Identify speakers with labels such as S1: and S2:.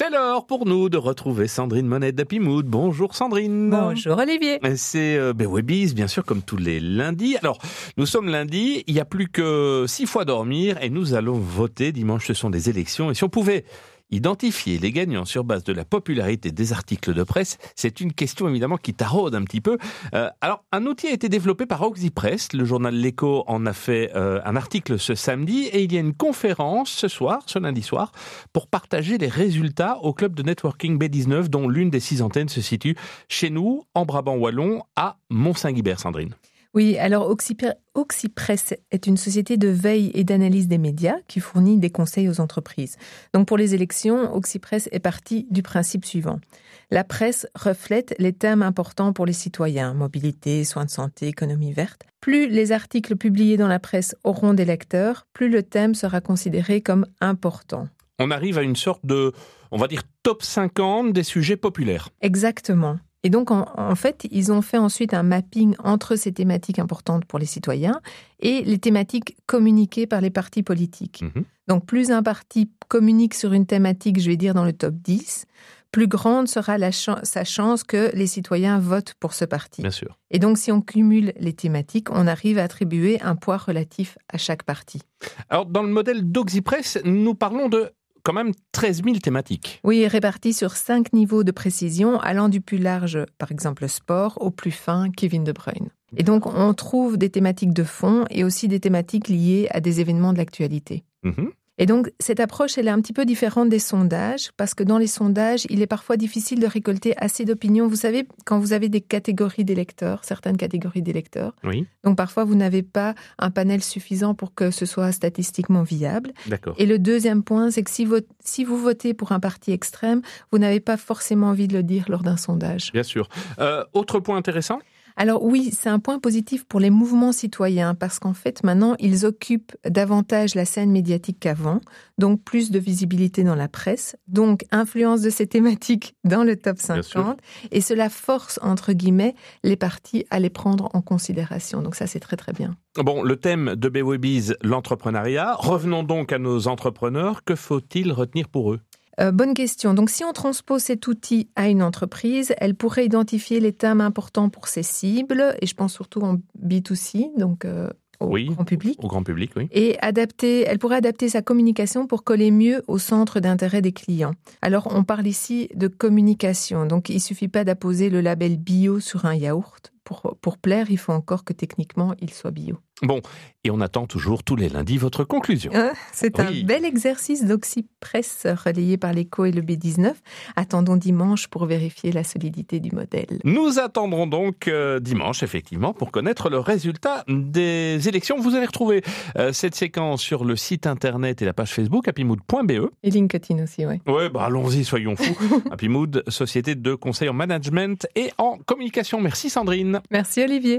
S1: C'est l'heure pour nous de retrouver Sandrine Monet d'Happy Mood. Bonjour Sandrine.
S2: Bonjour Olivier.
S1: C'est euh, Webbies, bien sûr, comme tous les lundis. Alors, nous sommes lundi, il n'y a plus que six fois dormir et nous allons voter. Dimanche, ce sont des élections. Et si on pouvait Identifier les gagnants sur base de la popularité des articles de presse, c'est une question évidemment qui taraude un petit peu. Euh, alors, un outil a été développé par Oxypress. Le journal L'Echo en a fait euh, un article ce samedi et il y a une conférence ce soir, ce lundi soir, pour partager les résultats au club de networking B19 dont l'une des six antennes se situe chez nous, en Brabant Wallon, à Mont-Saint-Guibert, Sandrine.
S2: Oui, alors Oxypress est une société de veille et d'analyse des médias qui fournit des conseils aux entreprises. Donc pour les élections, Oxypress est parti du principe suivant. La presse reflète les thèmes importants pour les citoyens, mobilité, soins de santé, économie verte. Plus les articles publiés dans la presse auront des lecteurs, plus le thème sera considéré comme important.
S1: On arrive à une sorte de, on va dire, top 50 des sujets populaires.
S2: Exactement. Et donc, en, fait, ils ont fait ensuite un mapping entre ces thématiques importantes pour les citoyens et les thématiques communiquées par les partis politiques. Mhm. Donc, plus un parti communique sur une thématique, je vais dire dans le top 10, plus grande sera la sa chance que les citoyens votent pour ce parti.
S1: Bien sûr.
S2: Et donc, si on cumule les thématiques, on arrive à attribuer un poids relatif à chaque parti.
S1: Alors, dans le modèle d'Oxypress, nous parlons de quand même 13 000 thématiques.
S2: Oui, réparties sur cinq niveaux de précision, allant du plus large, par exemple sport, au plus fin, Kevin De Bruyne. Et donc, on trouve des thématiques de fond et aussi des thématiques liées à des événements de l'actualité. Mhm. Et donc, cette approche, elle est un petit peu différente des sondages, parce que dans les sondages, il est parfois difficile de récolter assez d'opinions. Vous savez, quand vous avez des catégories d'électeurs, certaines catégories d'électeurs,
S1: oui.
S2: donc parfois vous n'avez pas un panel suffisant pour que ce soit statistiquement viable.
S1: D'accord.
S2: Et le deuxième point, c'est que si, si vous votez pour un parti extrême, vous n'avez pas forcément envie de le dire lors d'un sondage.
S1: Bien sûr. Euh, autre point intéressant?
S2: Alors oui, c'est un point positif pour les mouvements citoyens parce qu'en fait maintenant ils occupent davantage la scène médiatique qu'avant, donc plus de visibilité dans la presse, donc influence de ces thématiques dans le top 50 et cela force entre guillemets les partis à les prendre en considération. Donc ça c'est très très bien.
S1: Bon, le thème de BWBs, l'entrepreneuriat. Revenons donc à nos entrepreneurs. Que faut-il retenir pour eux?
S2: Euh, bonne question. Donc, si on transpose cet outil à une entreprise, elle pourrait identifier les thèmes importants pour ses cibles, et je pense surtout en B2C, donc euh, au grand public.
S1: Au grand public, oui.
S2: Et adapter, elle pourrait adapter sa communication pour coller mieux au centre d'intérêt des clients. Alors, on parle ici de communication. Donc, il suffit pas d'apposer le label bio sur un yaourt. Pour, pour plaire, il faut encore que techniquement, il soit bio.
S1: Bon, et on attend toujours tous les lundis votre conclusion.
S2: Hein, c'est un bel exercice d'oxypress relayé par l'écho et le B19. Attendons dimanche pour vérifier la solidité du modèle.
S1: Nous attendrons donc euh, dimanche, effectivement, pour connaître le résultat des élections. Vous allez retrouver euh, cette séquence sur le site internet et la page Facebook happymood.be.
S2: Et LinkedIn aussi, oui.
S1: Oui, bah allons-y, soyons fous. Happymood, société de conseil en management et en communication. Merci Sandrine.
S2: Merci Olivier.